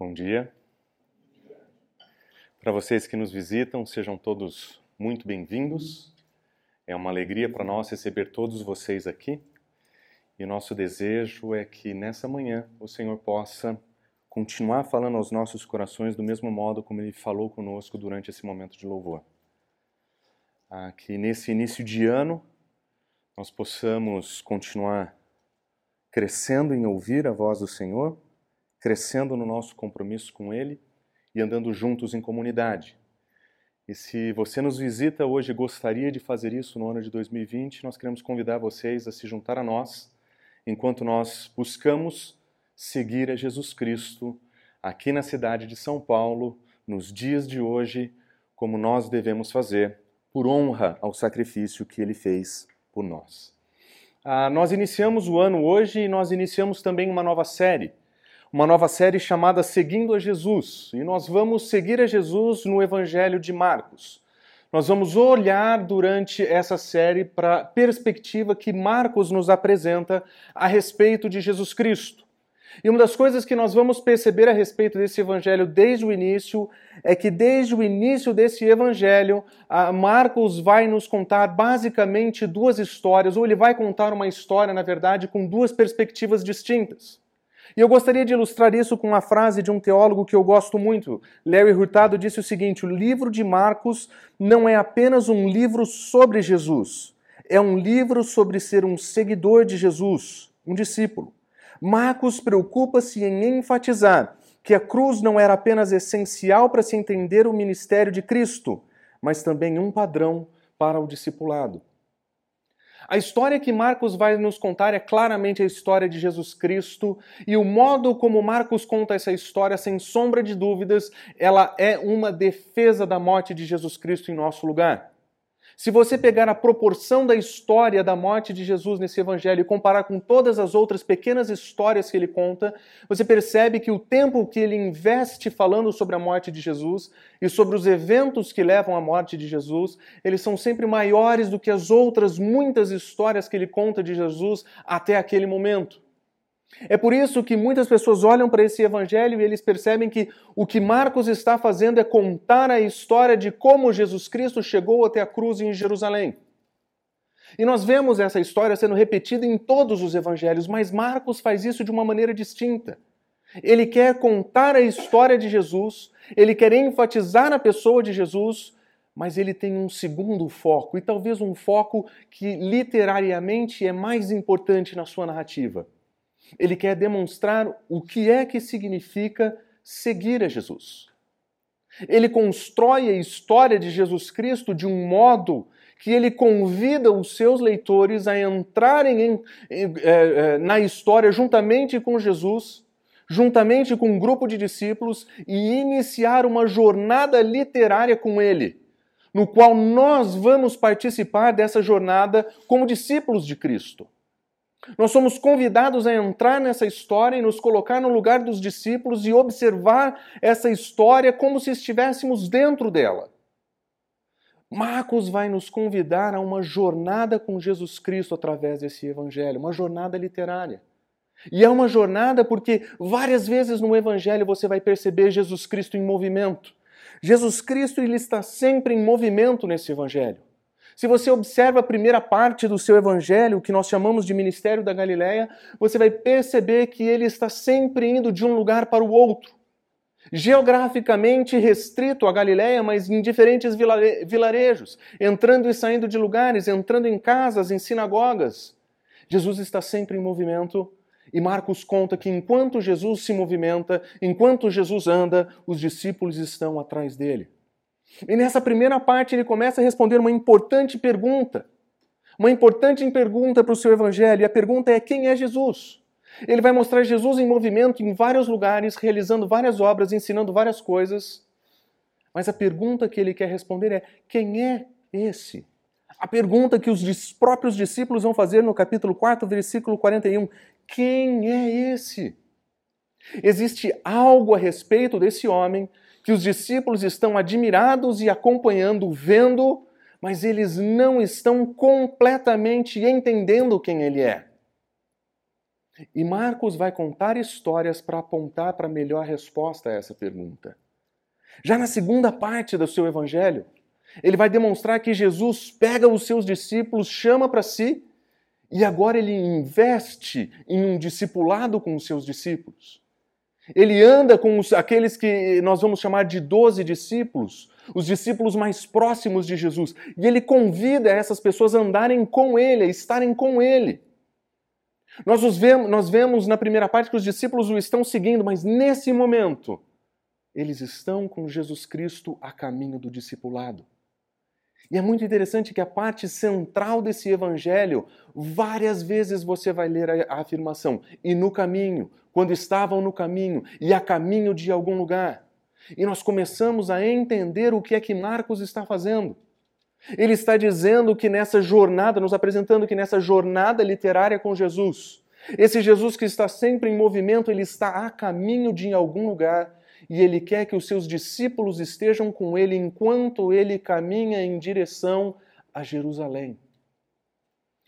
Bom dia. Para vocês que nos visitam, sejam todos muito bem-vindos. É uma alegria para nós receber todos vocês aqui. E nosso desejo é que nessa manhã o Senhor possa continuar falando aos nossos corações do mesmo modo como Ele falou conosco durante esse momento de louvor. Ah, que nesse início de ano nós possamos continuar crescendo em ouvir a voz do Senhor, crescendo no nosso compromisso com Ele e andando juntos em comunidade. E se você nos visita hoje e gostaria de fazer isso no ano de 2020, nós queremos convidar vocês a se juntar a nós enquanto nós buscamos seguir a Jesus Cristo aqui na cidade de São Paulo, nos dias de hoje, como nós devemos fazer, por honra ao sacrifício que ele fez por nós. Ah, nós iniciamos o ano hoje e nós iniciamos também uma nova série, uma nova série chamada Seguindo a Jesus. E nós vamos seguir a Jesus no Evangelho de Marcos. Nós vamos olhar durante essa série para a perspectiva que Marcos nos apresenta a respeito de Jesus Cristo. E uma das coisas que nós vamos perceber a respeito desse evangelho desde o início é que desde o início desse evangelho, Marcos vai nos contar basicamente duas histórias, ou ele vai contar uma história, na verdade, com duas perspectivas distintas. E eu gostaria de ilustrar isso com uma frase de um teólogo que eu gosto muito. Larry Hurtado disse o seguinte: o livro de Marcos não é apenas um livro sobre Jesus, é um livro sobre ser um seguidor de Jesus, um discípulo. Marcos preocupa-se em enfatizar que a cruz não era apenas essencial para se entender o ministério de Cristo, mas também um padrão para o discipulado. A história que Marcos vai nos contar é claramente a história de Jesus Cristo, e o modo como Marcos conta essa história, sem sombra de dúvidas, ela é uma defesa da morte de Jesus Cristo em nosso lugar. Se você pegar a proporção da história da morte de Jesus nesse evangelho e comparar com todas as outras pequenas histórias que ele conta, você percebe que o tempo que ele investe falando sobre a morte de Jesus e sobre os eventos que levam à morte de Jesus, eles são sempre maiores do que as outras muitas histórias que ele conta de Jesus até aquele momento. É por isso que muitas pessoas olham para esse evangelho e eles percebem que o que Marcos está fazendo é contar a história de como Jesus Cristo chegou até a cruz em Jerusalém. E nós vemos essa história sendo repetida em todos os evangelhos, mas Marcos faz isso de uma maneira distinta. Ele quer contar a história de Jesus, ele quer enfatizar a pessoa de Jesus, mas ele tem um segundo foco, e talvez um foco que literariamente é mais importante na sua narrativa ele quer demonstrar o que é que significa seguir a Jesus. Ele constrói a história de Jesus Cristo de um modo que ele convida os seus leitores a entrarem em, em, é, na história juntamente com Jesus, juntamente com um grupo de discípulos e iniciar uma jornada literária com ele, no qual nós vamos participar dessa jornada como discípulos de Cristo. Nós somos convidados a entrar nessa história e nos colocar no lugar dos discípulos e observar essa história como se estivéssemos dentro dela. Marcos vai nos convidar a uma jornada com Jesus Cristo através desse evangelho, uma jornada literária. E é uma jornada porque várias vezes no evangelho você vai perceber Jesus Cristo em movimento. Jesus Cristo ele está sempre em movimento nesse evangelho. Se você observa a primeira parte do seu evangelho, que nós chamamos de ministério da Galileia, você vai perceber que ele está sempre indo de um lugar para o outro. Geograficamente restrito à Galileia, mas em diferentes vilarejos, entrando e saindo de lugares, entrando em casas, em sinagogas. Jesus está sempre em movimento e Marcos conta que enquanto Jesus se movimenta, enquanto Jesus anda, os discípulos estão atrás dele. E nessa primeira parte ele começa a responder uma importante pergunta. Uma importante pergunta para o seu evangelho. E a pergunta é: quem é Jesus? Ele vai mostrar Jesus em movimento em vários lugares, realizando várias obras, ensinando várias coisas. Mas a pergunta que ele quer responder é: quem é esse? A pergunta que os próprios discípulos vão fazer no capítulo 4, versículo 41. Quem é esse? Existe algo a respeito desse homem que os discípulos estão admirados e acompanhando, vendo, mas eles não estão completamente entendendo quem ele é. E Marcos vai contar histórias para apontar para a melhor resposta a essa pergunta. Já na segunda parte do seu evangelho, ele vai demonstrar que Jesus pega os seus discípulos, chama para si e agora ele investe em um discipulado com os seus discípulos. Ele anda com os, aqueles que nós vamos chamar de doze discípulos, os discípulos mais próximos de Jesus. E ele convida essas pessoas a andarem com ele, a estarem com ele. Nós, vemos, nós vemos na primeira parte que os discípulos o estão seguindo, mas nesse momento, eles estão com Jesus Cristo a caminho do discipulado. E é muito interessante que a parte central desse evangelho, várias vezes você vai ler a, afirmação, e no caminho, quando estavam no caminho, e a caminho de algum lugar. E nós começamos a entender o que é que Marcos está fazendo. Ele está dizendo que nessa jornada, nos apresentando que nessa jornada literária com Jesus, esse Jesus que está sempre em movimento, ele está a caminho de algum lugar e ele quer que os seus discípulos estejam com ele enquanto ele caminha em direção a Jerusalém.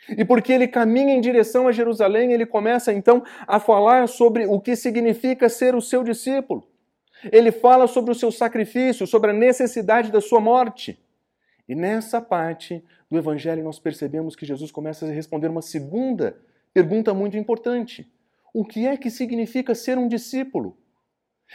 E porque ele caminha em direção a Jerusalém, ele começa então a falar sobre o que significa ser o seu discípulo. Ele fala sobre o seu sacrifício, sobre a necessidade da sua morte. E nessa parte do Evangelho nós percebemos que Jesus começa a responder uma segunda pergunta muito importante: O que é que significa ser um discípulo?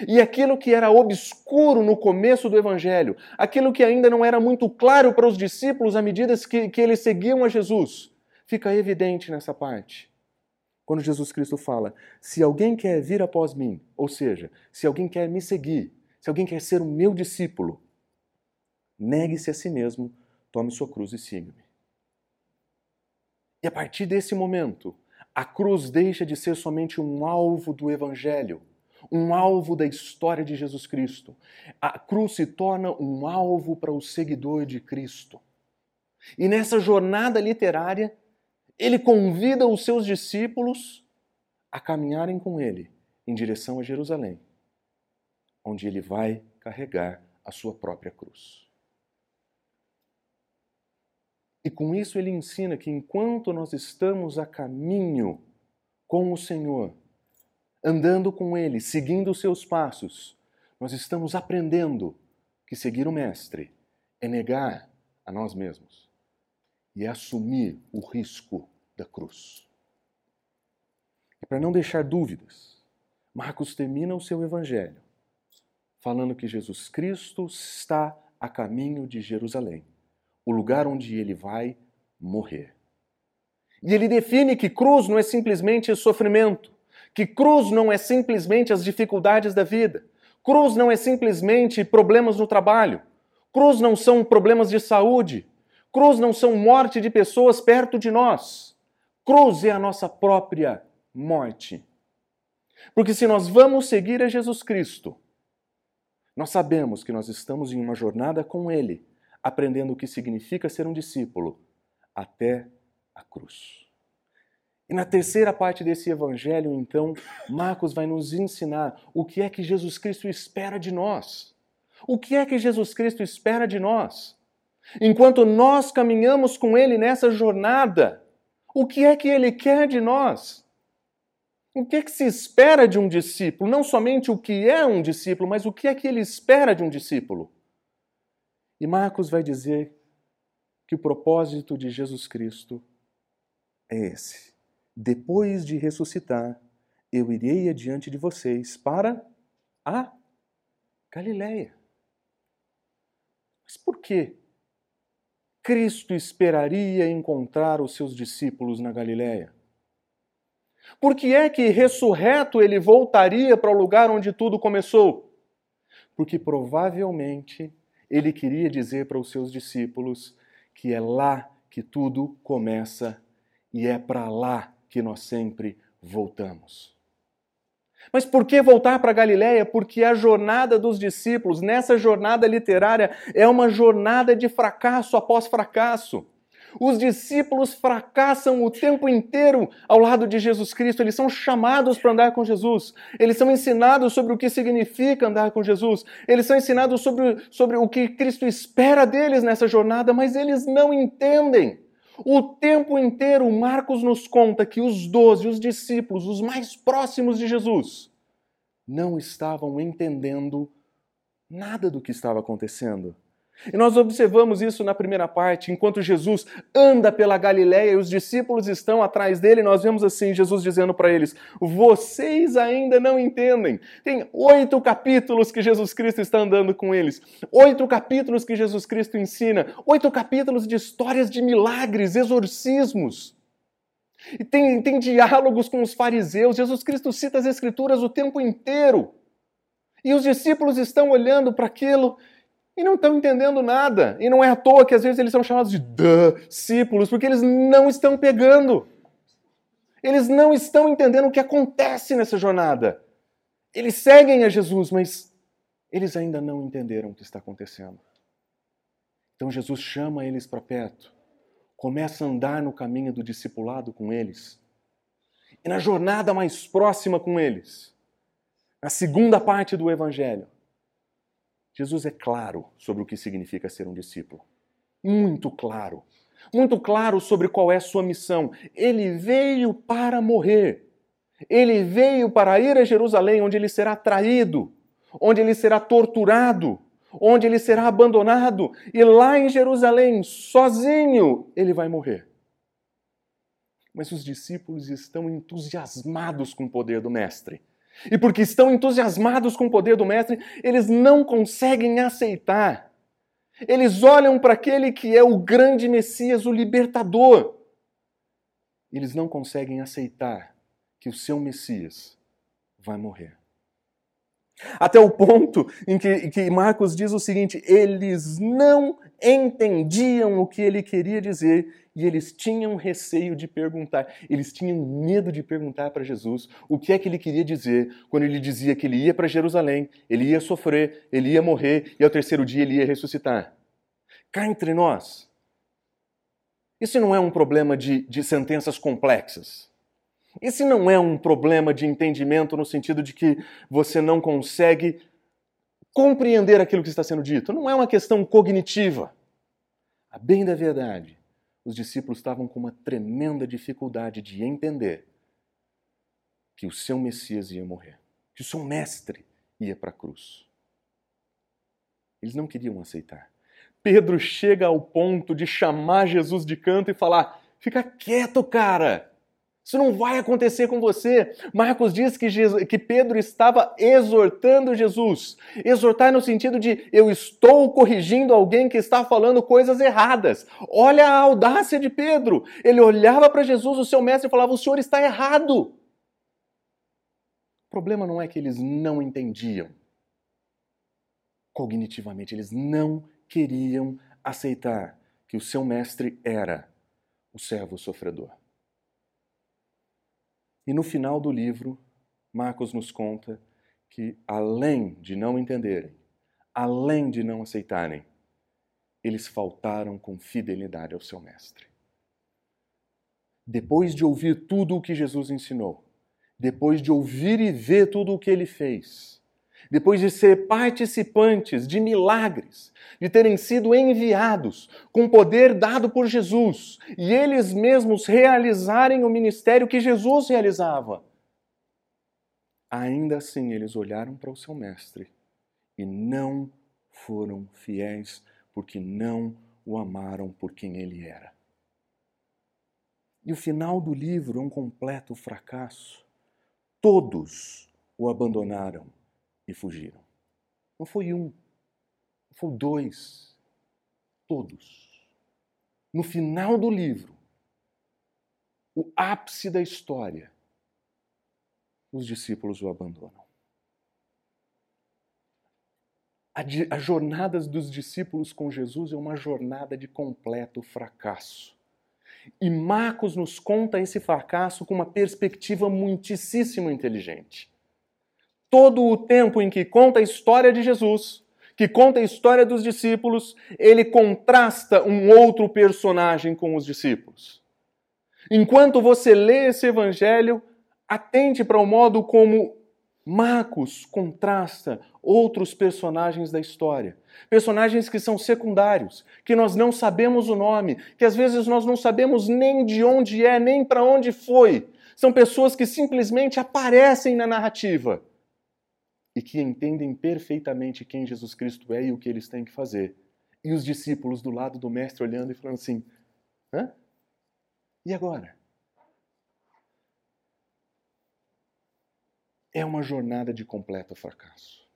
E aquilo que era obscuro no começo do Evangelho, aquilo que ainda não era muito claro para os discípulos à medida que, que eles seguiam a Jesus, fica evidente nessa parte. Quando Jesus Cristo fala: Se alguém quer vir após mim, ou seja, se alguém quer me seguir, se alguém quer ser o meu discípulo, negue-se a si mesmo, tome sua cruz e siga-me. E a partir desse momento, a cruz deixa de ser somente um alvo do Evangelho um alvo da história de Jesus Cristo. A cruz se torna um alvo para o seguidor de Cristo. E nessa jornada literária, ele convida os seus discípulos a caminharem com ele em direção a Jerusalém, onde ele vai carregar a sua própria cruz. E com isso ele ensina que enquanto nós estamos a caminho com o Senhor, andando com Ele, seguindo os seus passos, nós estamos aprendendo que seguir o Mestre é negar a nós mesmos e é assumir o risco da cruz. E para não deixar dúvidas, Marcos termina o seu evangelho falando que Jesus Cristo está a caminho de Jerusalém, o lugar onde ele vai morrer. E ele define que cruz não é simplesmente sofrimento, que cruz não é simplesmente as dificuldades da vida. Cruz não é simplesmente problemas no trabalho. Cruz não são problemas de saúde. Cruz não são morte de pessoas perto de nós. Cruz é a nossa própria morte. Porque se nós vamos seguir a Jesus Cristo, nós sabemos que nós estamos em uma jornada com Ele, aprendendo o que significa ser um discípulo até a cruz. E na terceira parte desse evangelho, então, Marcos vai nos ensinar o que é que Jesus Cristo espera de nós. O que é que Jesus Cristo espera de nós? Enquanto nós caminhamos com Ele nessa jornada, o que é que Ele quer de nós? O que é que se espera de um discípulo? Não somente o que é um discípulo, mas o que é que ele espera de um discípulo? E Marcos vai dizer que o propósito de Jesus Cristo é esse depois de ressuscitar, eu irei adiante de vocês para a Galiléia. Mas por que Cristo esperaria encontrar os seus discípulos na Galiléia? Por que é que ressurreto ele voltaria para o lugar onde tudo começou? Porque provavelmente ele queria dizer para os seus discípulos que é lá que tudo começa e é para lá que nós sempre voltamos. Mas por que voltar para Galiléia? Porque a jornada dos discípulos, nessa jornada literária, é uma jornada de fracasso após fracasso. Os discípulos fracassam o tempo inteiro ao lado de Jesus Cristo. Eles são chamados para andar com Jesus. Eles são ensinados sobre o que significa andar com Jesus. Eles são ensinados sobre, sobre o que Cristo espera deles nessa jornada, mas eles não entendem. O tempo inteiro, Marcos nos conta que os doze, os discípulos, os mais próximos de Jesus, não estavam entendendo nada do que estava acontecendo. E nós observamos isso na primeira parte, enquanto Jesus anda pela Galiléia e os discípulos estão atrás dele, nós vemos assim Jesus dizendo para eles: Vocês ainda não entendem. Tem oito capítulos que Jesus Cristo está andando com eles, oito capítulos que Jesus Cristo ensina, oito capítulos de histórias de milagres, exorcismos. E tem, tem diálogos com os fariseus. Jesus Cristo cita as Escrituras o tempo inteiro. E os discípulos estão olhando para aquilo e não estão entendendo nada. E não é à toa que às vezes eles são chamados de discípulos, porque eles não estão pegando. Eles não estão entendendo o que acontece nessa jornada. Eles seguem a Jesus, mas eles ainda não entenderam o que está acontecendo. Então Jesus chama eles para perto, começa a andar no caminho do discipulado com eles. E na jornada mais próxima com eles, na segunda parte do Evangelho, Jesus é claro sobre o que significa ser um discípulo. Muito claro. Muito claro sobre qual é a sua missão. Ele veio para morrer. Ele veio para ir a Jerusalém, onde ele será traído, onde ele será torturado, onde ele será abandonado. E lá em Jerusalém, sozinho, ele vai morrer. Mas os discípulos estão entusiasmados com o poder do Mestre. E porque estão entusiasmados com o poder do Mestre, eles não conseguem aceitar. Eles olham para aquele que é o grande Messias, o libertador. Eles não conseguem aceitar que o seu Messias vai morrer. Até o ponto em que, em que Marcos diz o seguinte: eles não entendiam o que ele queria dizer e eles tinham receio de perguntar, eles tinham medo de perguntar para Jesus o que é que ele queria dizer quando ele dizia que ele ia para Jerusalém, ele ia sofrer, ele ia morrer e ao terceiro dia ele ia ressuscitar. Cá entre nós, isso não é um problema de, de sentenças complexas. Esse não é um problema de entendimento no sentido de que você não consegue compreender aquilo que está sendo dito. Não é uma questão cognitiva. A bem da verdade, os discípulos estavam com uma tremenda dificuldade de entender que o seu Messias ia morrer, que o seu mestre ia para a cruz. Eles não queriam aceitar. Pedro chega ao ponto de chamar Jesus de canto e falar: fica quieto, cara. Isso não vai acontecer com você. Marcos diz que, Jesus, que Pedro estava exortando Jesus. Exortar no sentido de eu estou corrigindo alguém que está falando coisas erradas. Olha a audácia de Pedro. Ele olhava para Jesus, o seu mestre, e falava: O senhor está errado. O problema não é que eles não entendiam cognitivamente, eles não queriam aceitar que o seu mestre era o servo sofredor. E no final do livro, Marcos nos conta que, além de não entenderem, além de não aceitarem, eles faltaram com fidelidade ao seu Mestre. Depois de ouvir tudo o que Jesus ensinou, depois de ouvir e ver tudo o que ele fez, depois de ser participantes de milagres, de terem sido enviados com poder dado por Jesus e eles mesmos realizarem o ministério que Jesus realizava. Ainda assim, eles olharam para o seu mestre e não foram fiéis porque não o amaram por quem ele era. E o final do livro é um completo fracasso. Todos o abandonaram e fugiram. Não foi um, não foi dois, todos. No final do livro, o ápice da história, os discípulos o abandonam. A, jornada dos discípulos com Jesus é uma jornada de completo fracasso. E Marcos nos conta esse fracasso com uma perspectiva muitíssimo inteligente todo o tempo em que conta a história de Jesus, que conta a história dos discípulos, ele contrasta um outro personagem com os discípulos. Enquanto você lê esse evangelho, atente para o modo como Marcos contrasta outros personagens da história. Personagens que são secundários, que nós não sabemos o nome, que às vezes nós não sabemos nem de onde é, nem para onde foi. São pessoas que simplesmente aparecem na narrativa e que entendem perfeitamente quem Jesus Cristo é e o que eles têm que fazer. E os discípulos do lado do mestre olhando e falando assim: hã? E agora? é uma jornada de completo fracasso.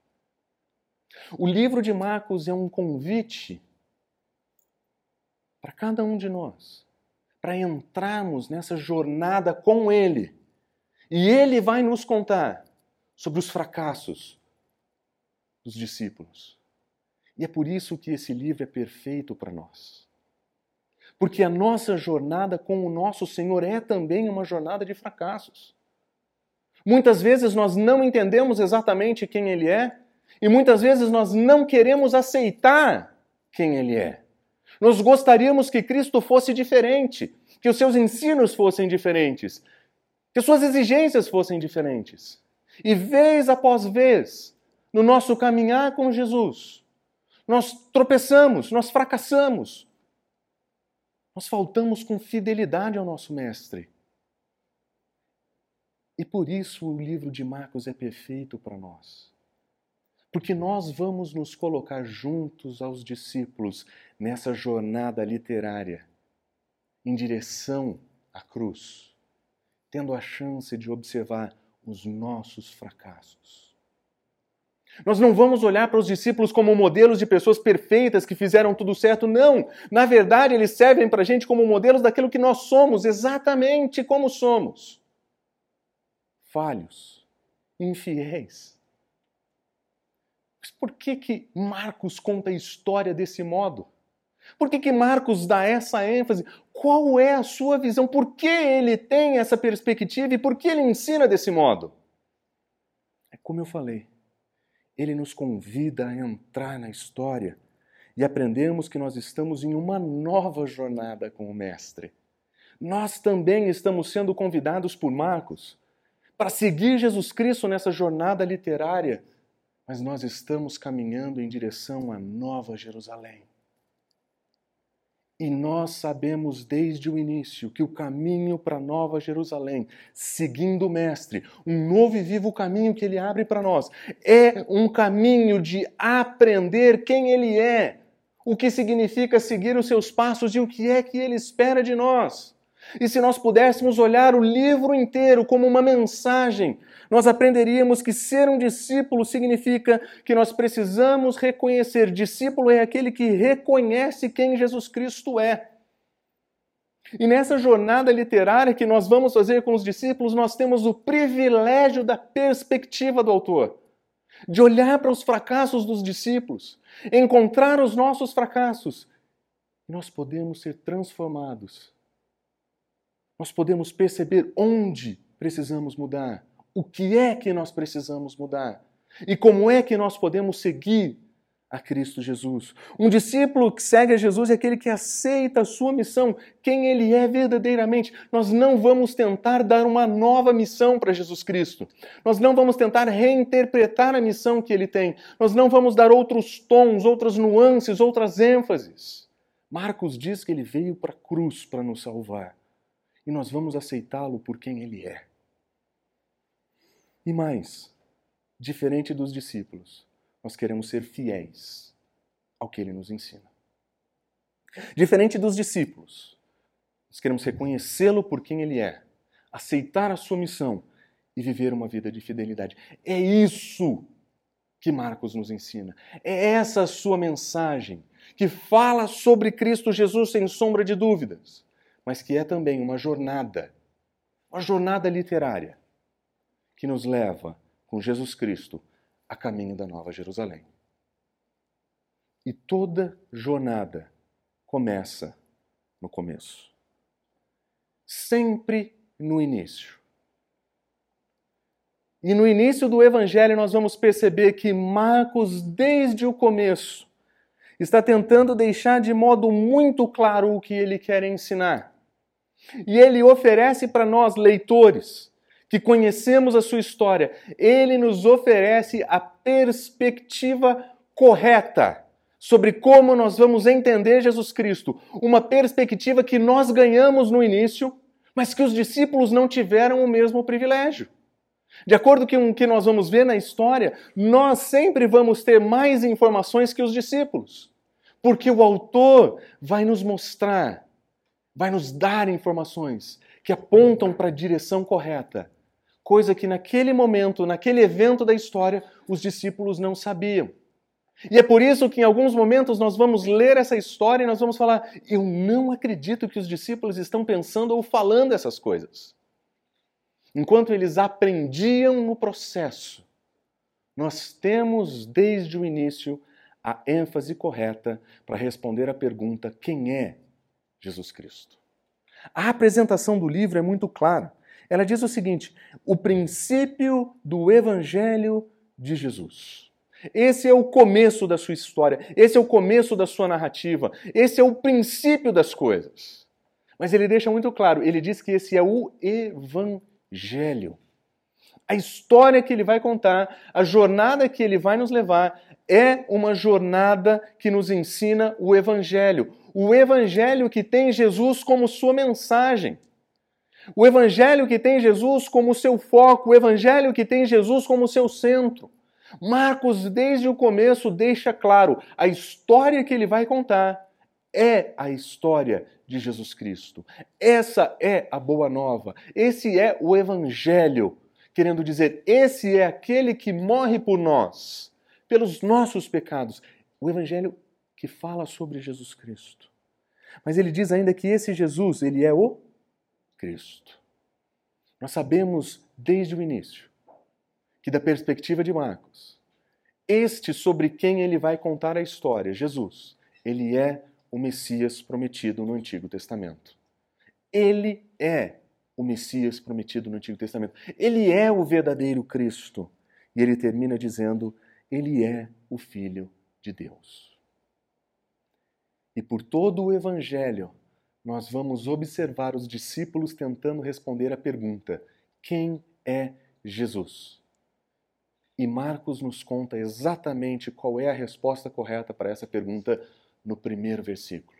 O livro de Marcos é um convite para cada um de nós, para entrarmos nessa jornada com Ele. E Ele vai nos contar sobre os fracassos dos discípulos. E é por isso que esse livro é perfeito para nós. Porque a nossa jornada com o nosso Senhor é também uma jornada de fracassos. Muitas vezes nós não entendemos exatamente quem Ele é e muitas vezes nós não queremos aceitar quem Ele é. Nós gostaríamos que Cristo fosse diferente, que os seus ensinos fossem diferentes, que suas exigências fossem diferentes. E vez após vez, no nosso caminhar com Jesus, nós tropeçamos, nós fracassamos, nós faltamos com fidelidade ao nosso Mestre. E por isso o livro de Marcos é perfeito para nós. Porque nós vamos nos colocar juntos aos discípulos nessa jornada literária em direção à cruz, tendo a chance de observar os nossos fracassos. Nós não vamos olhar para os discípulos como modelos de pessoas perfeitas que fizeram tudo certo, não. Na verdade, eles servem para a gente como modelos daquilo que nós somos, exatamente como somos falhos, infiéis. Mas por que, que Marcos conta a história desse modo? Por que, que Marcos dá essa ênfase? Qual é a sua visão? Por que ele tem essa perspectiva e por que ele ensina desse modo? É como eu falei, ele nos convida a entrar na história e aprendermos que nós estamos em uma nova jornada com o Mestre. Nós também estamos sendo convidados por Marcos para seguir Jesus Cristo nessa jornada literária, mas nós estamos caminhando em direção à Nova Jerusalém. E nós sabemos desde o início que o caminho para Nova Jerusalém, seguindo o Mestre, um novo e vivo caminho que ele abre para nós, é um caminho de aprender quem ele é, o que significa seguir os seus passos e o que é que ele espera de nós. E se nós pudéssemos olhar o livro inteiro como uma mensagem, nós aprenderíamos que ser um discípulo significa que nós precisamos reconhecer: discípulo é aquele que reconhece quem Jesus Cristo é. E nessa jornada literária que nós vamos fazer com os discípulos, nós temos o privilégio da perspectiva do autor, de olhar para os fracassos dos discípulos, encontrar os nossos fracassos, e nós podemos ser transformados. Nós podemos perceber onde precisamos mudar, o que é que nós precisamos mudar e como é que nós podemos seguir a Cristo Jesus. Um discípulo que segue a Jesus é aquele que aceita a sua missão, quem ele é verdadeiramente. Nós não vamos tentar dar uma nova missão para Jesus Cristo. Nós não vamos tentar reinterpretar a missão que ele tem. Nós não vamos dar outros tons, outras nuances, outras ênfases. Marcos diz que ele veio para a cruz para nos salvar e nós vamos aceitá-lo por quem ele é. E mais, diferente dos discípulos, nós queremos ser fiéis ao que ele nos ensina. Diferente dos discípulos, nós queremos reconhecê-lo por quem ele é, aceitar a sua missão e viver uma vida de fidelidade. É isso que Marcos nos ensina. É essa a sua mensagem que fala sobre Cristo Jesus sem sombra de dúvidas mas que é também uma jornada, uma jornada literária, que nos leva com Jesus Cristo a caminho da Nova Jerusalém. E toda jornada começa no começo. Sempre no início. E no início do Evangelho nós vamos perceber que Marcos, desde o começo, está tentando deixar de modo muito claro o que ele quer ensinar. E ele oferece para nós, leitores, que conhecemos a sua história, ele nos oferece a perspectiva correta sobre como nós vamos entender Jesus Cristo. Uma perspectiva que nós ganhamos no início, mas que os discípulos não tiveram o mesmo privilégio. De acordo com o que nós vamos ver na história, nós sempre vamos ter mais informações que os discípulos, porque o autor vai nos mostrar, vai nos dar informações que apontam para a direção correta, coisa que naquele momento, naquele evento da história, os discípulos não sabiam. E é por isso que em alguns momentos nós vamos ler essa história e nós vamos falar: eu não acredito que os discípulos estão pensando ou falando essas coisas enquanto eles aprendiam no processo, nós temos desde o início a ênfase correta para responder à pergunta: quem é Jesus Cristo? A apresentação do livro é muito clara. Ela diz o seguinte: o princípio do Evangelho de Jesus. Esse é o começo da sua história, esse é o começo da sua narrativa, esse é o princípio das coisas. Mas ele deixa muito claro, ele diz que esse é o Evangelho. A história que ele vai contar, a jornada que ele vai nos levar, é uma jornada que nos ensina o Evangelho. O Evangelho que tem Jesus como sua mensagem. O Evangelho que tem Jesus como seu foco. O Evangelho que tem Jesus como seu centro. Marcos, desde o começo, deixa claro: a história que ele vai contar é a história de Jesus Cristo. Essa é a boa nova. Esse é o Evangelho. Querendo dizer, esse é aquele que morre por nós, pelos nossos pecados. O Evangelho que fala sobre Jesus Cristo. Mas ele diz ainda que esse Jesus, ele é o Cristo. Nós sabemos desde o início que, da perspectiva de Marcos, este sobre quem ele vai contar a história, Jesus, ele é o Messias prometido no Antigo Testamento. Ele é o Messias prometido no Antigo Testamento. Ele é o verdadeiro Cristo. E ele termina dizendo: Ele é o Filho de Deus. E por todo o Evangelho, nós vamos observar os discípulos tentando responder a pergunta: quem é Jesus? E Marcos nos conta exatamente qual é a resposta correta para essa pergunta no primeiro versículo.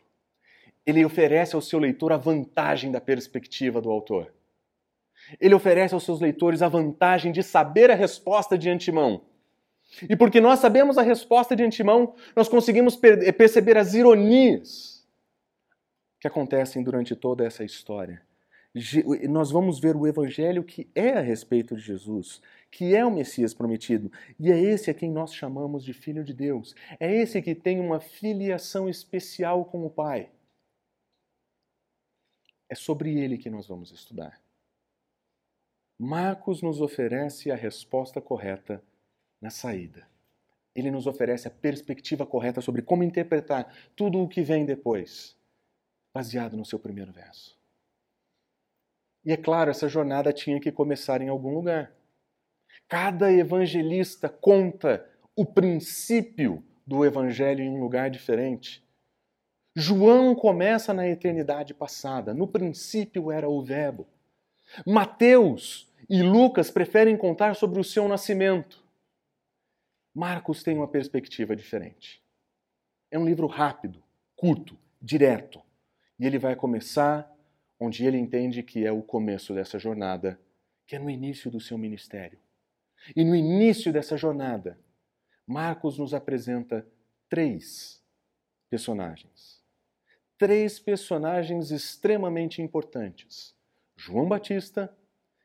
Ele oferece ao seu leitor a vantagem da perspectiva do autor. Ele oferece aos seus leitores a vantagem de saber a resposta de antemão. E porque nós sabemos a resposta de antemão, nós conseguimos perceber as ironias que acontecem durante toda essa história nós vamos ver o evangelho que é a respeito de Jesus, que é o Messias prometido, e é esse a quem nós chamamos de Filho de Deus. É esse que tem uma filiação especial com o Pai. É sobre ele que nós vamos estudar. Marcos nos oferece a resposta correta na saída. Ele nos oferece a perspectiva correta sobre como interpretar tudo o que vem depois, baseado no seu primeiro verso. E é claro, essa jornada tinha que começar em algum lugar. Cada evangelista conta o princípio do evangelho em um lugar diferente. João começa na eternidade passada. No princípio era o Verbo. Mateus e Lucas preferem contar sobre o seu nascimento. Marcos tem uma perspectiva diferente. É um livro rápido, curto, direto. E ele vai começar onde ele entende que é o começo dessa jornada, que é no início do seu ministério. E no início dessa jornada, Marcos nos apresenta três personagens. Três personagens extremamente importantes: João Batista,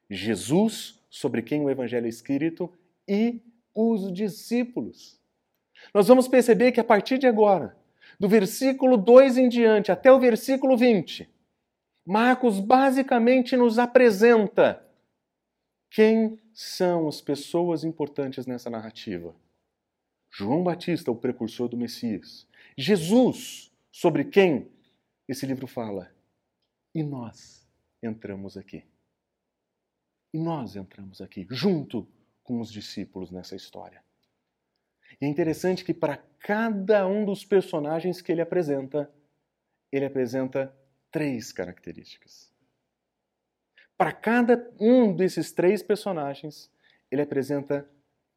Jesus, sobre quem o evangelho é escrito, e os discípulos. Nós vamos perceber que a partir de agora, do versículo 2 em diante até o versículo 20, Marcos basicamente nos apresenta quem são as pessoas importantes nessa narrativa. João Batista, o precursor do Messias. Jesus, sobre quem esse livro fala. E nós entramos aqui. E nós entramos aqui, junto com os discípulos nessa história. E é interessante que para cada um dos personagens que ele apresenta, ele apresenta três características. Para cada um desses três personagens, ele apresenta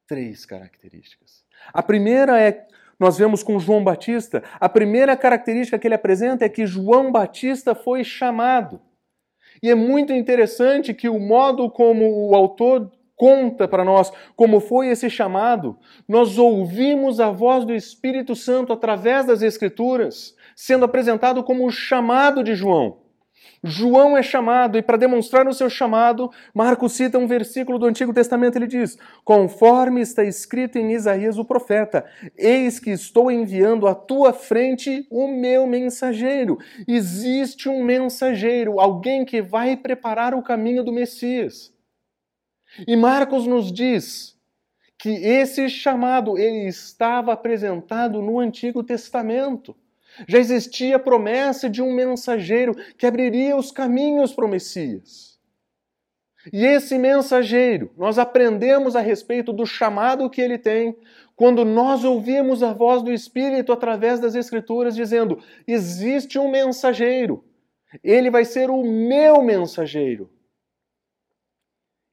três características. A primeira é, nós vemos com João Batista, a primeira característica que ele apresenta é que João Batista foi chamado. E é muito interessante que o modo como o autor conta para nós como foi esse chamado, nós ouvimos a voz do Espírito Santo através das Escrituras, sendo apresentado como o chamado de João. João é chamado, e para demonstrar o seu chamado, Marcos cita um versículo do Antigo Testamento. Ele diz: Conforme está escrito em Isaías o profeta, eis que estou enviando à tua frente o meu mensageiro. Existe um mensageiro, alguém que vai preparar o caminho do Messias. E Marcos nos diz que esse chamado ele estava apresentado no Antigo Testamento. Já existia a promessa de um mensageiro que abriria os caminhos para o Messias. E esse mensageiro, nós aprendemos a respeito do chamado que ele tem quando nós ouvimos a voz do Espírito através das Escrituras dizendo: existe um mensageiro, ele vai ser o meu mensageiro.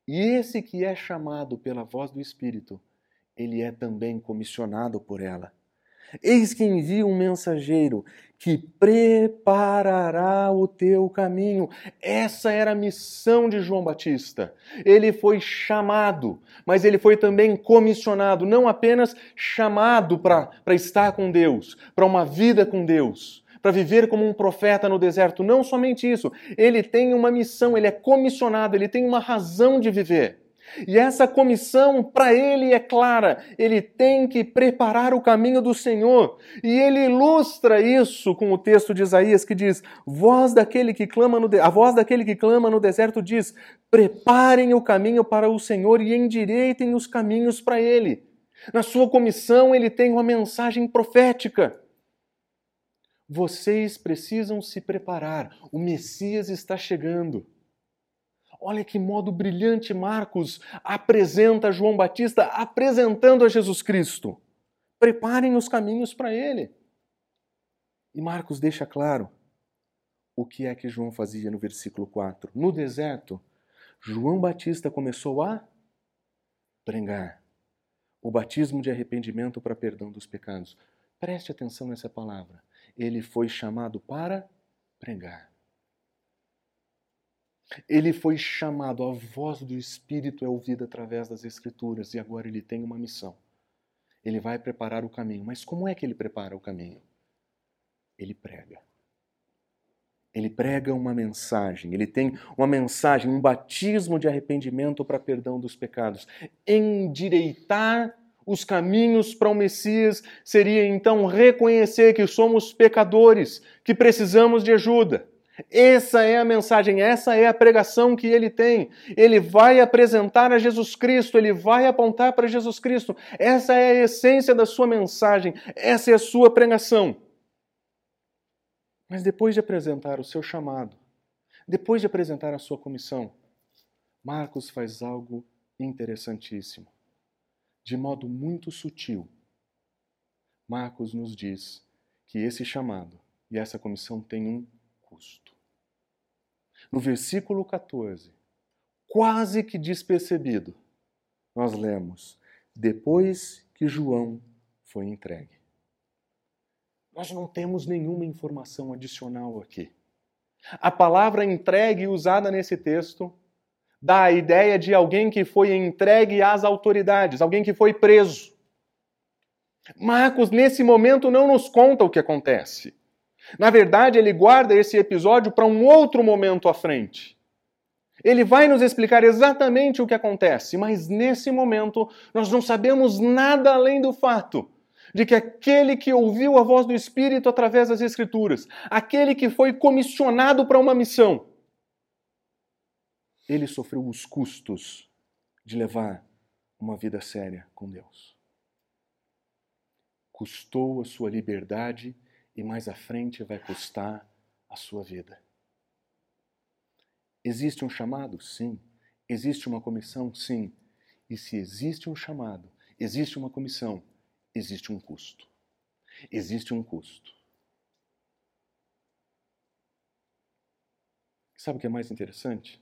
E esse que é chamado pela voz do Espírito, ele é também comissionado por ela. Eis que envia um mensageiro que preparará o teu caminho. Essa era a missão de João Batista. Ele foi chamado, mas ele foi também comissionado, não apenas chamado para estar com Deus, para uma vida com Deus, para viver como um profeta no deserto. Não somente isso, ele tem uma missão, ele é comissionado, ele tem uma razão de viver. E essa comissão para ele é clara, ele tem que preparar o caminho do Senhor. E ele ilustra isso com o texto de Isaías que diz: voz daquele que clama no de... A voz daquele que clama no deserto diz: Preparem o caminho para o Senhor e endireitem os caminhos para ele. Na sua comissão, ele tem uma mensagem profética. Vocês precisam se preparar. O Messias está chegando. Olha que modo brilhante Marcos apresenta João Batista apresentando a Jesus Cristo. Preparem os caminhos para ele. E Marcos deixa claro o que é que João fazia no versículo 4. No deserto, João Batista começou a pregar o batismo de arrependimento para perdão dos pecados. Preste atenção nessa palavra ele foi chamado para pregar. Ele foi chamado, a voz do Espírito é ouvida através das Escrituras e agora ele tem uma missão. Ele vai preparar o caminho. Mas como é que ele prepara o caminho? Ele prega. Ele prega uma mensagem, ele tem uma mensagem, um batismo de arrependimento para perdão dos pecados. Endireitar os caminhos para o Messias seria então reconhecer que somos pecadores, que precisamos de ajuda. Essa é a mensagem, essa é a pregação que ele tem. Ele vai apresentar a Jesus Cristo, ele vai apontar para Jesus Cristo. Essa é a essência da sua mensagem, essa é a sua pregação. Mas depois de apresentar o seu chamado, depois de apresentar a sua comissão, Marcos faz algo interessantíssimo de modo muito sutil, Marcos nos diz que esse chamado e essa comissão têm um custo. No versículo 14, quase que despercebido, nós lemos: depois que João foi entregue. Nós não temos nenhuma informação adicional aqui. A palavra entregue usada nesse texto dá a ideia de alguém que foi entregue às autoridades, alguém que foi preso. Marcos, nesse momento, não nos conta o que acontece. Na verdade, ele guarda esse episódio para um outro momento à frente. Ele vai nos explicar exatamente o que acontece, mas nesse momento nós não sabemos nada além do fato de que aquele que ouviu a voz do Espírito através das Escrituras, aquele que foi comissionado para uma missão, ele sofreu os custos de levar uma vida séria com Deus. Custou a sua liberdade e mais à frente vai custar a sua vida. Existe um chamado? Sim. Existe uma comissão? Sim. E se existe um chamado, existe uma comissão, existe um custo. Existe um custo. Sabe o que é mais interessante?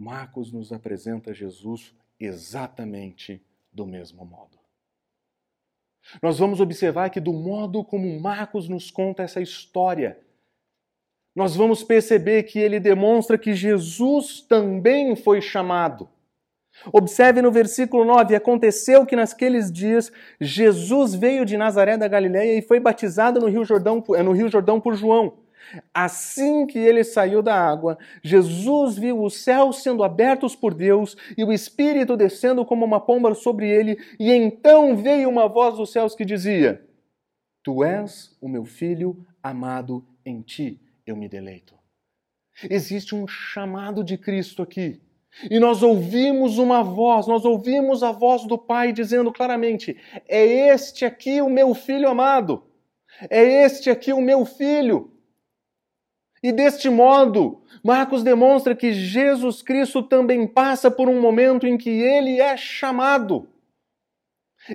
Marcos nos apresenta Jesus exatamente do mesmo modo. Nós vamos observar que, do modo como Marcos nos conta essa história, nós vamos perceber que ele demonstra que Jesus também foi chamado. Observe no versículo 9: Aconteceu que naqueles dias Jesus veio de Nazaré da Galiléia e foi batizado no Rio Jordão, no Rio Jordão por João. Assim que ele saiu da água, Jesus viu os céus sendo abertos por Deus e o Espírito descendo como uma pomba sobre ele, e então veio uma voz dos céus que dizia: Tu és o meu filho amado, em ti eu me deleito. Existe um chamado de Cristo aqui. E nós ouvimos uma voz, nós ouvimos a voz do Pai dizendo claramente: É este aqui o meu filho amado, é este aqui o meu filho. E deste modo, Marcos demonstra que Jesus Cristo também passa por um momento em que ele é chamado.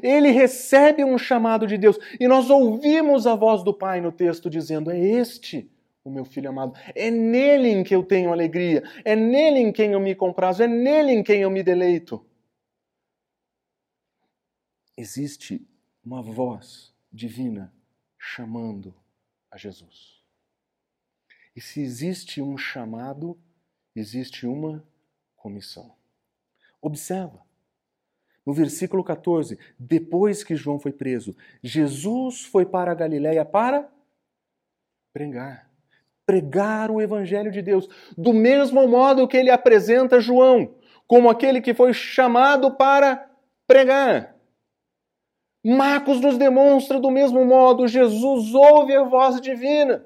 Ele recebe um chamado de Deus. E nós ouvimos a voz do Pai no texto dizendo: É este o meu filho amado. É nele em que eu tenho alegria. É nele em quem eu me comprazo. É nele em quem eu me deleito. Existe uma voz divina chamando a Jesus. E se existe um chamado, existe uma comissão. Observa. No versículo 14, depois que João foi preso, Jesus foi para a Galiléia para pregar. Pregar o evangelho de Deus, do mesmo modo que ele apresenta João, como aquele que foi chamado para pregar. Marcos nos demonstra do mesmo modo, Jesus ouve a voz divina.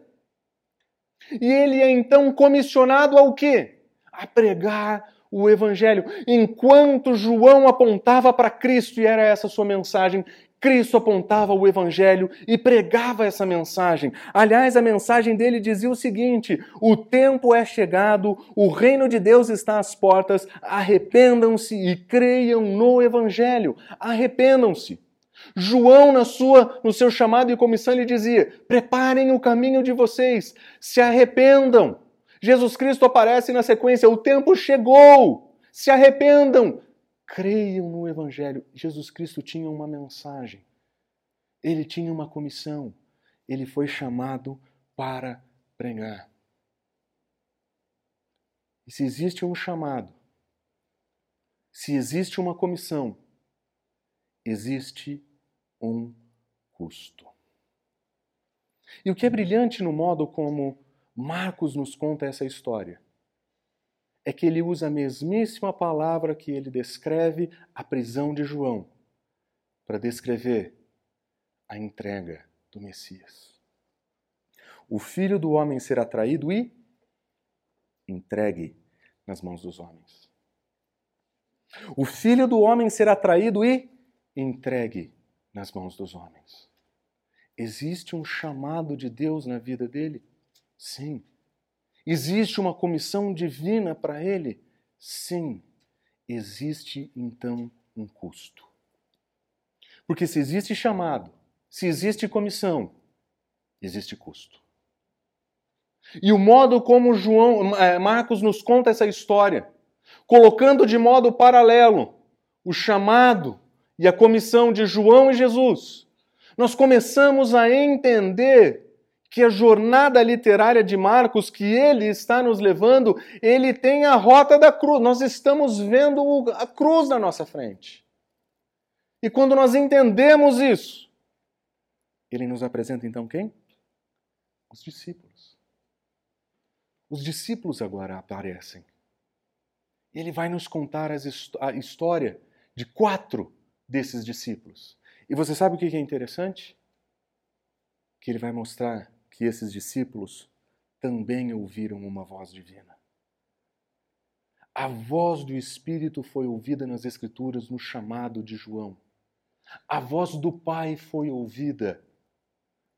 E ele é então comissionado ao quê? A pregar o evangelho. Enquanto João apontava para Cristo e era essa sua mensagem, Cristo apontava o evangelho e pregava essa mensagem. Aliás, a mensagem dele dizia o seguinte: o tempo é chegado, o reino de Deus está às portas, arrependam-se e creiam no evangelho. Arrependam-se. João, na sua, no seu chamado e comissão, ele dizia: preparem o caminho de vocês, se arrependam. Jesus Cristo aparece na sequência: o tempo chegou, se arrependam, creiam no Evangelho. Jesus Cristo tinha uma mensagem, ele tinha uma comissão, ele foi chamado para pregar. E se existe um chamado, se existe uma comissão, existe um custo. E o que é brilhante no modo como Marcos nos conta essa história é que ele usa a mesmíssima palavra que ele descreve a prisão de João para descrever a entrega do Messias. O filho do homem será traído e entregue nas mãos dos homens. O filho do homem será traído e entregue nas mãos dos homens. Existe um chamado de Deus na vida dele? Sim. Existe uma comissão divina para ele? Sim. Existe então um custo. Porque se existe chamado, se existe comissão, existe custo. E o modo como João, eh, Marcos nos conta essa história, colocando de modo paralelo o chamado e a comissão de João e Jesus, nós começamos a entender que a jornada literária de Marcos que ele está nos levando, ele tem a rota da cruz. Nós estamos vendo a cruz na nossa frente. E quando nós entendemos isso, ele nos apresenta então quem? Os discípulos. Os discípulos agora aparecem. Ele vai nos contar a história de quatro desses discípulos. E você sabe o que é interessante? Que ele vai mostrar que esses discípulos também ouviram uma voz divina. A voz do Espírito foi ouvida nas Escrituras no chamado de João. A voz do Pai foi ouvida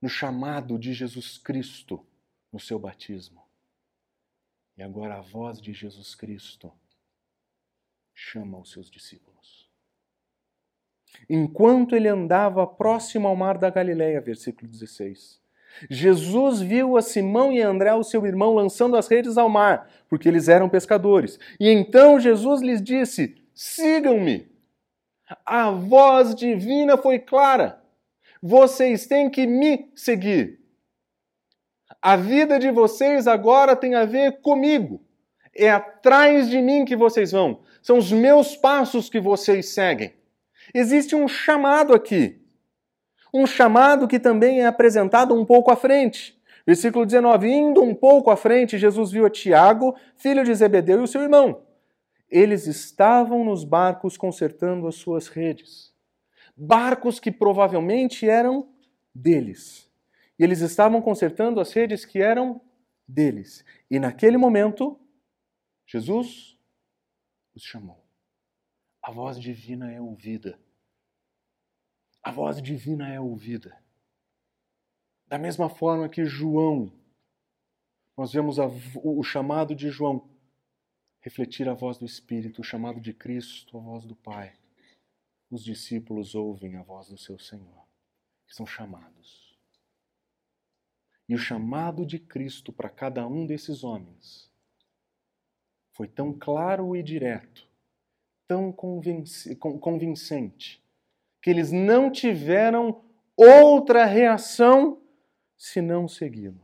no chamado de Jesus Cristo no seu batismo. E agora a voz de Jesus Cristo chama os seus discípulos. Enquanto ele andava próximo ao mar da Galileia, versículo 16, Jesus viu a Simão e a André, o seu irmão, lançando as redes ao mar, porque eles eram pescadores. E então Jesus lhes disse: Sigam-me. A voz divina foi clara. Vocês têm que me seguir. A vida de vocês agora tem a ver comigo. É atrás de mim que vocês vão. São os meus passos que vocês seguem. Existe um chamado aqui. Um chamado que também é apresentado um pouco à frente. Versículo 19: Indo um pouco à frente, Jesus viu a Tiago, filho de Zebedeu, e o seu irmão. Eles estavam nos barcos consertando as suas redes. Barcos que provavelmente eram deles. E eles estavam consertando as redes que eram deles. E naquele momento, Jesus os chamou. A voz divina é ouvida. A voz divina é ouvida. Da mesma forma que João, nós vemos a, o chamado de João refletir a voz do Espírito, o chamado de Cristo, a voz do Pai. Os discípulos ouvem a voz do seu Senhor, que são chamados. E o chamado de Cristo para cada um desses homens foi tão claro e direto, tão convincente, que eles não tiveram outra reação senão segui-lo.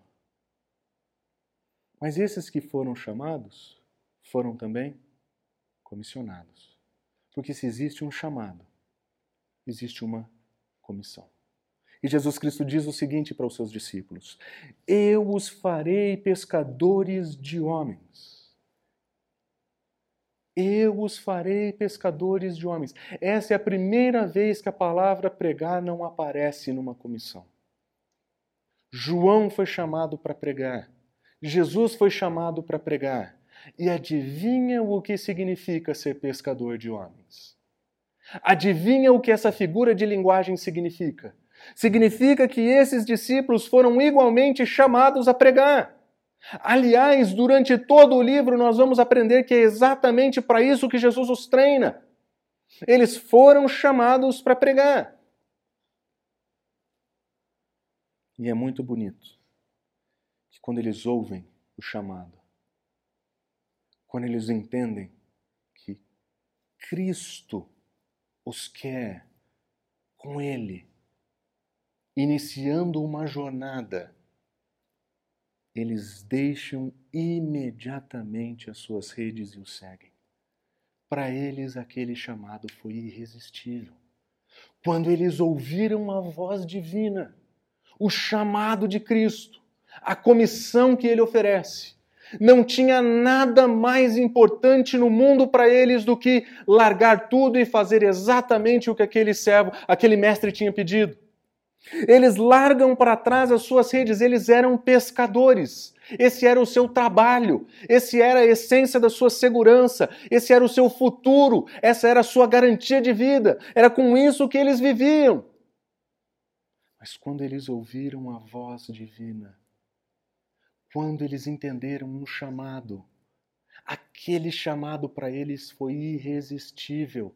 Mas esses que foram chamados foram também comissionados. Porque se existe um chamado, existe uma comissão. E Jesus Cristo diz o seguinte para os seus discípulos: Eu os farei pescadores de homens eu os farei pescadores de homens. Essa é a primeira vez que a palavra pregar não aparece numa comissão. João foi chamado para pregar. Jesus foi chamado para pregar. E adivinha o que significa ser pescador de homens? Adivinha o que essa figura de linguagem significa? Significa que esses discípulos foram igualmente chamados a pregar. Aliás, durante todo o livro nós vamos aprender que é exatamente para isso que Jesus os treina. Eles foram chamados para pregar. E é muito bonito que quando eles ouvem o chamado, quando eles entendem que Cristo os quer com Ele, iniciando uma jornada eles deixam imediatamente as suas redes e o seguem. Para eles, aquele chamado foi irresistível. Quando eles ouviram a voz divina, o chamado de Cristo, a comissão que ele oferece, não tinha nada mais importante no mundo para eles do que largar tudo e fazer exatamente o que aquele servo, aquele mestre tinha pedido. Eles largam para trás as suas redes, eles eram pescadores. Esse era o seu trabalho, esse era a essência da sua segurança, esse era o seu futuro, essa era a sua garantia de vida. Era com isso que eles viviam. Mas quando eles ouviram a voz divina, quando eles entenderam um chamado, aquele chamado para eles foi irresistível.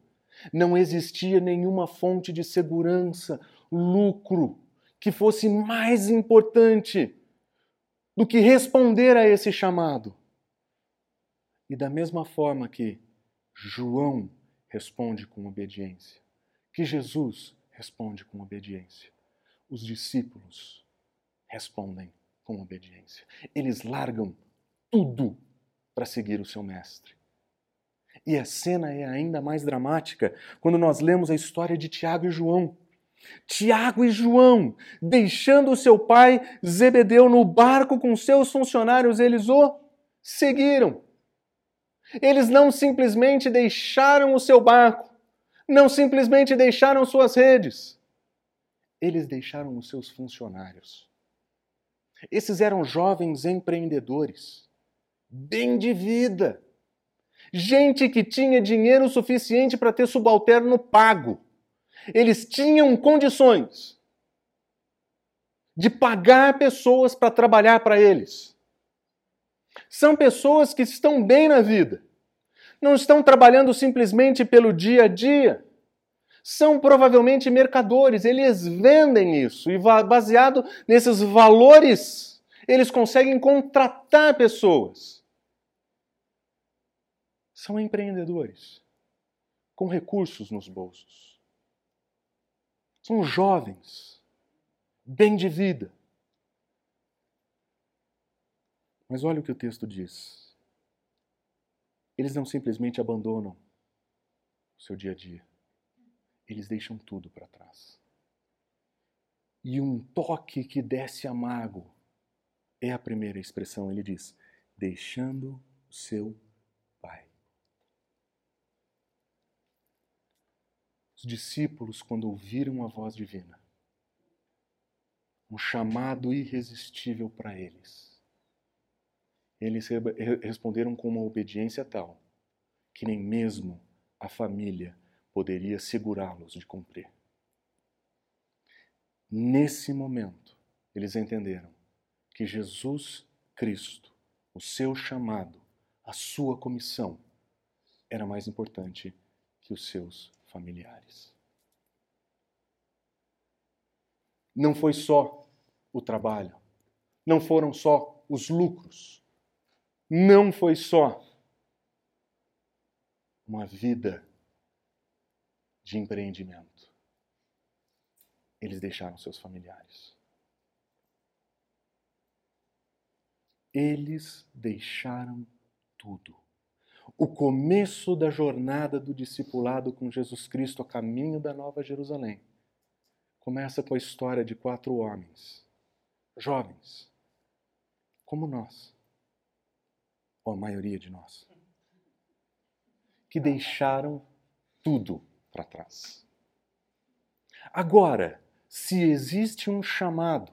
Não existia nenhuma fonte de segurança lucro que fosse mais importante do que responder a esse chamado. E da mesma forma que João responde com obediência, que Jesus responde com obediência, os discípulos respondem com obediência. Eles largam tudo para seguir o seu mestre. E a cena é ainda mais dramática quando nós lemos a história de Tiago e João. Tiago e João, deixando o seu pai Zebedeu no barco com seus funcionários, eles o seguiram. Eles não simplesmente deixaram o seu barco, não simplesmente deixaram suas redes, eles deixaram os seus funcionários. Esses eram jovens empreendedores, bem de vida, gente que tinha dinheiro suficiente para ter subalterno pago eles tinham condições de pagar pessoas para trabalhar para eles. São pessoas que estão bem na vida. Não estão trabalhando simplesmente pelo dia a dia. são provavelmente mercadores, eles vendem isso e baseado nesses valores, eles conseguem contratar pessoas. São empreendedores com recursos nos bolsos. São jovens, bem de vida. Mas olha o que o texto diz. Eles não simplesmente abandonam o seu dia a dia eles deixam tudo para trás. E um toque que desce amargo é a primeira expressão. Ele diz: deixando o seu pai. Os discípulos, quando ouviram a voz divina, um chamado irresistível para eles, eles responderam com uma obediência tal que nem mesmo a família poderia segurá-los de cumprir. Nesse momento, eles entenderam que Jesus Cristo, o seu chamado, a sua comissão, era mais importante que os seus familiares. Não foi só o trabalho, não foram só os lucros, não foi só uma vida de empreendimento. Eles deixaram seus familiares. Eles deixaram tudo. O começo da jornada do discipulado com Jesus Cristo a caminho da Nova Jerusalém começa com a história de quatro homens, jovens, como nós, ou a maioria de nós, que deixaram tudo para trás. Agora, se existe um chamado,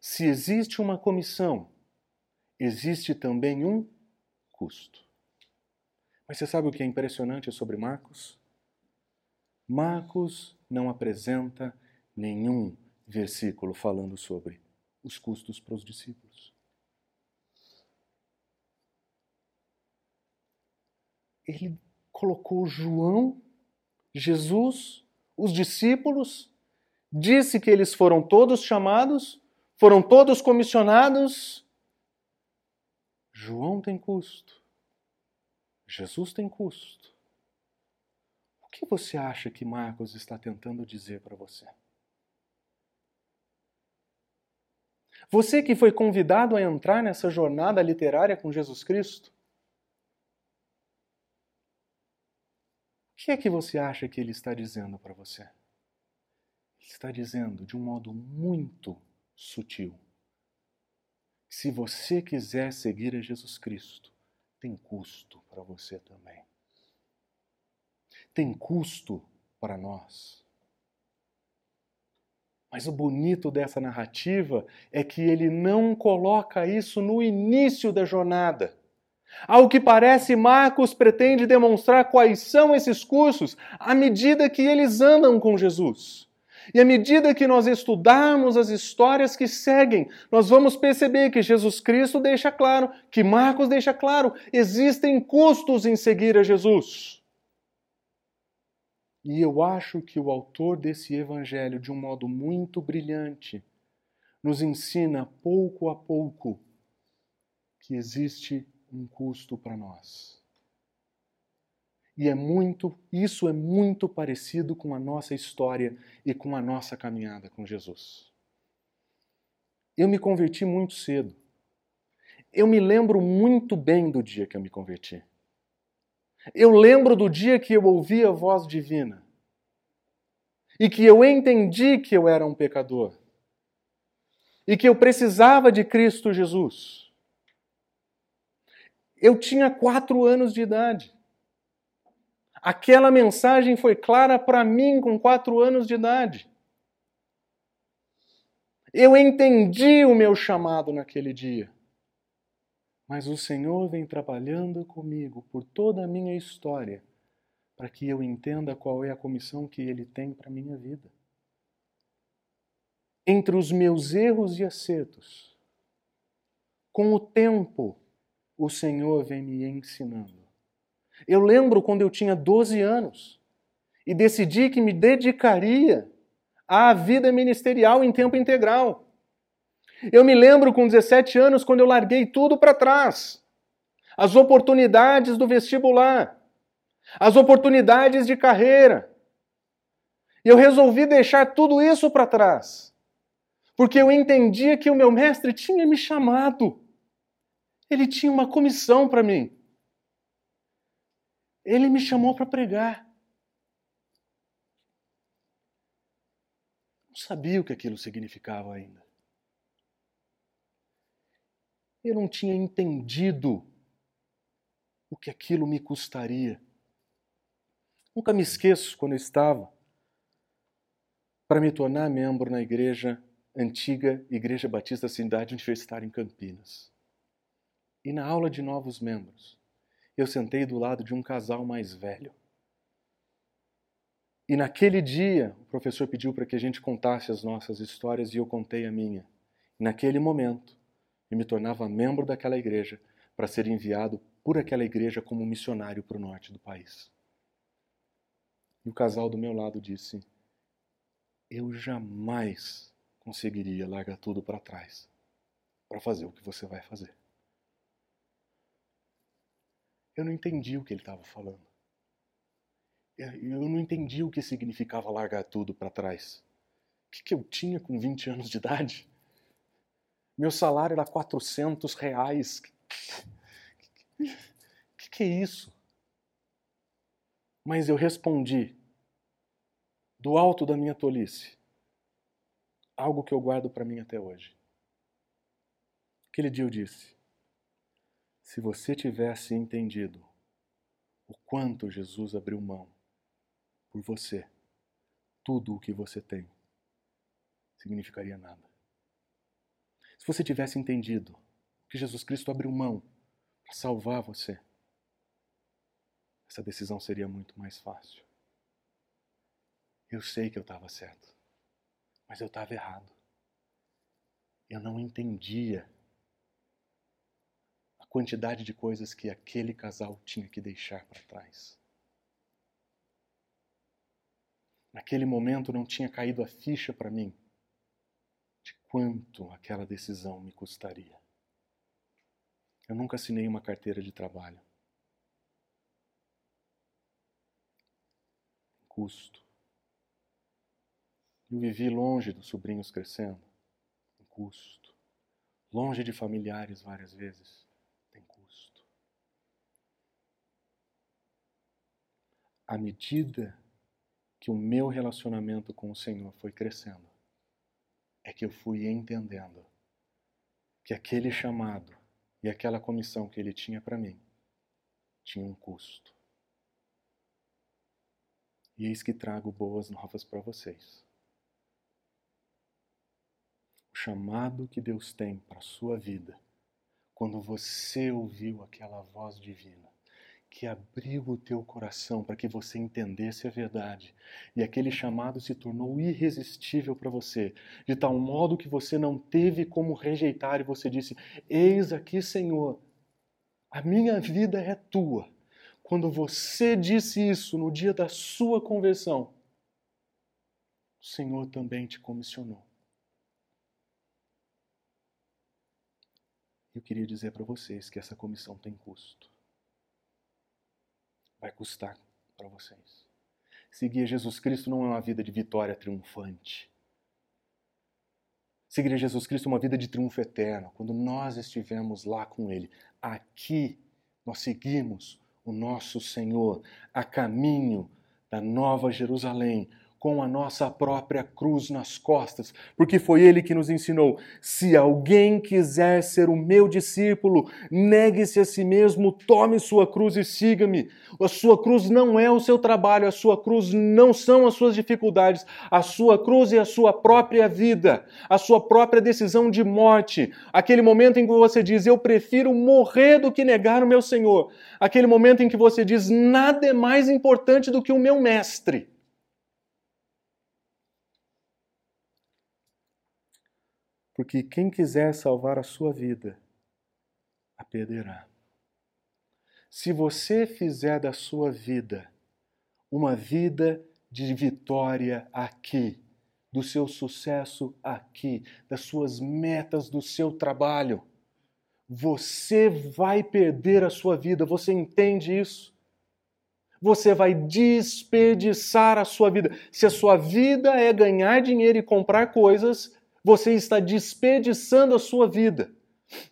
se existe uma comissão, existe também um custo. Mas você sabe o que é impressionante sobre Marcos? Marcos não apresenta nenhum versículo falando sobre os custos para os discípulos. Ele colocou João Jesus, os discípulos, disse que eles foram todos chamados, foram todos comissionados. João tem custo. Jesus tem custo. O que você acha que Marcos está tentando dizer para você? Você que foi convidado a entrar nessa jornada literária com Jesus Cristo, que é que você acha que ele está dizendo para você? Ele está dizendo de um modo muito sutil. Se você quiser seguir a Jesus Cristo, tem custo para você também. Tem custo para nós. Mas o bonito dessa narrativa é que ele não coloca isso no início da jornada. Ao que parece, Marcos pretende demonstrar quais são esses cursos à medida que eles andam com Jesus. E à medida que nós estudarmos as histórias que seguem, nós vamos perceber que Jesus Cristo deixa claro, que Marcos deixa claro, existem custos em seguir a Jesus. E eu acho que o autor desse evangelho, de um modo muito brilhante, nos ensina pouco a pouco que existe um custo para nós. E é muito, isso é muito parecido com a nossa história e com a nossa caminhada com Jesus. Eu me converti muito cedo. Eu me lembro muito bem do dia que eu me converti. Eu lembro do dia que eu ouvi a voz divina e que eu entendi que eu era um pecador e que eu precisava de Cristo Jesus. Eu tinha quatro anos de idade. Aquela mensagem foi clara para mim com quatro anos de idade. Eu entendi o meu chamado naquele dia. Mas o Senhor vem trabalhando comigo por toda a minha história para que eu entenda qual é a comissão que Ele tem para a minha vida. Entre os meus erros e acertos, com o tempo, o Senhor vem me ensinando. Eu lembro quando eu tinha 12 anos e decidi que me dedicaria à vida ministerial em tempo integral. Eu me lembro com 17 anos quando eu larguei tudo para trás. As oportunidades do vestibular, as oportunidades de carreira. Eu resolvi deixar tudo isso para trás. Porque eu entendia que o meu mestre tinha me chamado. Ele tinha uma comissão para mim. Ele me chamou para pregar. Não sabia o que aquilo significava ainda. Eu não tinha entendido o que aquilo me custaria. Nunca me esqueço quando eu estava para me tornar membro na igreja antiga Igreja Batista Cidade Universitária em Campinas. E na aula de novos membros, eu sentei do lado de um casal mais velho. E naquele dia, o professor pediu para que a gente contasse as nossas histórias e eu contei a minha. E naquele momento, eu me tornava membro daquela igreja para ser enviado por aquela igreja como missionário para o norte do país. E o casal do meu lado disse: Eu jamais conseguiria largar tudo para trás para fazer o que você vai fazer. Eu não entendi o que ele estava falando. Eu não entendi o que significava largar tudo para trás. O que, que eu tinha com 20 anos de idade? Meu salário era 400 reais. O que, que é isso? Mas eu respondi, do alto da minha tolice, algo que eu guardo para mim até hoje. Aquele dia eu disse: se você tivesse entendido o quanto Jesus abriu mão por você, tudo o que você tem significaria nada. Se você tivesse entendido que Jesus Cristo abriu mão para salvar você, essa decisão seria muito mais fácil. Eu sei que eu estava certo, mas eu estava errado. Eu não entendia quantidade de coisas que aquele casal tinha que deixar para trás. Naquele momento não tinha caído a ficha para mim de quanto aquela decisão me custaria. Eu nunca assinei uma carteira de trabalho. Custo. Eu vivi longe dos sobrinhos crescendo. Custo. Longe de familiares várias vezes. Tem custo. À medida que o meu relacionamento com o Senhor foi crescendo, é que eu fui entendendo que aquele chamado e aquela comissão que ele tinha para mim tinha um custo. E eis que trago boas novas para vocês. O chamado que Deus tem para a sua vida, quando você ouviu aquela voz divina, que abriu o teu coração para que você entendesse a verdade. E aquele chamado se tornou irresistível para você, de tal modo que você não teve como rejeitar e você disse: Eis aqui, Senhor, a minha vida é tua. Quando você disse isso no dia da sua conversão, o Senhor também te comissionou. Eu queria dizer para vocês que essa comissão tem custo vai custar para vocês. Seguir Jesus Cristo não é uma vida de vitória triunfante. Seguir Jesus Cristo é uma vida de triunfo eterno, quando nós estivermos lá com Ele. Aqui nós seguimos o nosso Senhor a caminho da Nova Jerusalém, com a nossa própria cruz nas costas, porque foi ele que nos ensinou: se alguém quiser ser o meu discípulo, negue-se a si mesmo, tome sua cruz e siga-me. A sua cruz não é o seu trabalho, a sua cruz não são as suas dificuldades, a sua cruz é a sua própria vida, a sua própria decisão de morte. Aquele momento em que você diz: Eu prefiro morrer do que negar o meu Senhor. Aquele momento em que você diz: Nada é mais importante do que o meu mestre. Porque quem quiser salvar a sua vida, a perderá. Se você fizer da sua vida uma vida de vitória aqui, do seu sucesso aqui, das suas metas do seu trabalho. Você vai perder a sua vida, você entende isso? Você vai desperdiçar a sua vida. Se a sua vida é ganhar dinheiro e comprar coisas, você está desperdiçando a sua vida.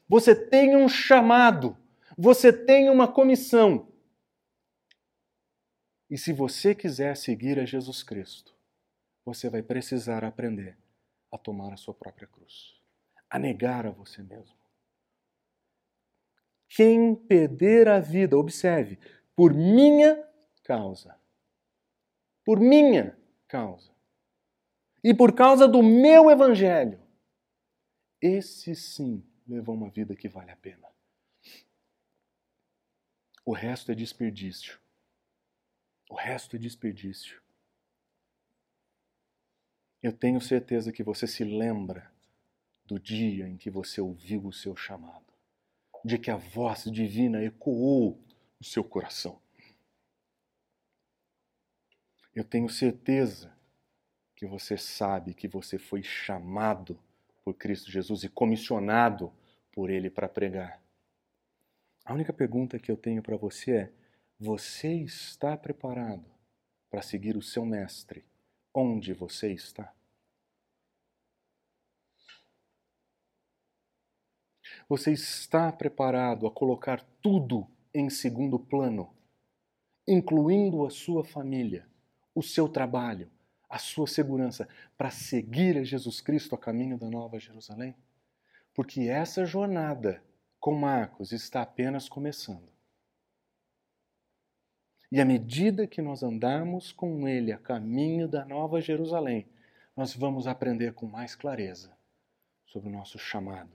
Você tem um chamado, você tem uma comissão. E se você quiser seguir a Jesus Cristo, você vai precisar aprender a tomar a sua própria cruz, a negar a você mesmo. Quem perder a vida, observe, por minha causa, por minha causa, e por causa do meu evangelho, esse sim levou uma vida que vale a pena. O resto é desperdício. O resto é desperdício. Eu tenho certeza que você se lembra do dia em que você ouviu o seu chamado, de que a voz divina ecoou no seu coração. Eu tenho certeza que você sabe que você foi chamado por Cristo Jesus e comissionado por Ele para pregar. A única pergunta que eu tenho para você é: você está preparado para seguir o seu Mestre onde você está? Você está preparado a colocar tudo em segundo plano, incluindo a sua família, o seu trabalho, a sua segurança, para seguir a Jesus Cristo a caminho da Nova Jerusalém? Porque essa jornada com Marcos está apenas começando. E à medida que nós andamos com ele a caminho da Nova Jerusalém, nós vamos aprender com mais clareza sobre o nosso chamado.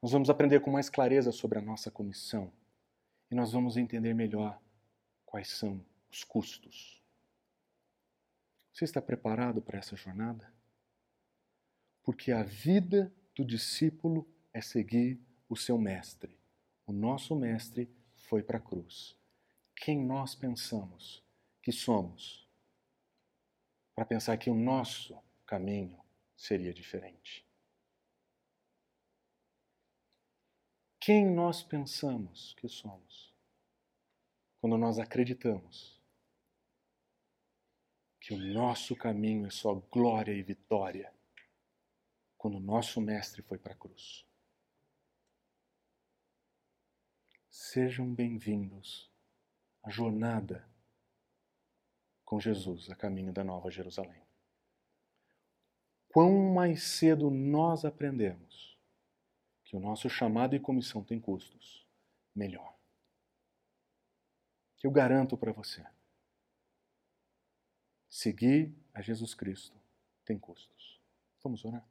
Nós vamos aprender com mais clareza sobre a nossa comissão. E nós vamos entender melhor quais são os custos você está preparado para essa jornada? Porque a vida do discípulo é seguir o seu mestre. O nosso mestre foi para a cruz. Quem nós pensamos que somos para pensar que o nosso caminho seria diferente? Quem nós pensamos que somos quando nós acreditamos que o nosso caminho é só glória e vitória quando o nosso Mestre foi para a cruz. Sejam bem-vindos à jornada com Jesus a caminho da Nova Jerusalém. Quão mais cedo nós aprendemos que o nosso chamado e comissão tem custos, melhor. Eu garanto para você Seguir a Jesus Cristo tem custos. Vamos orar?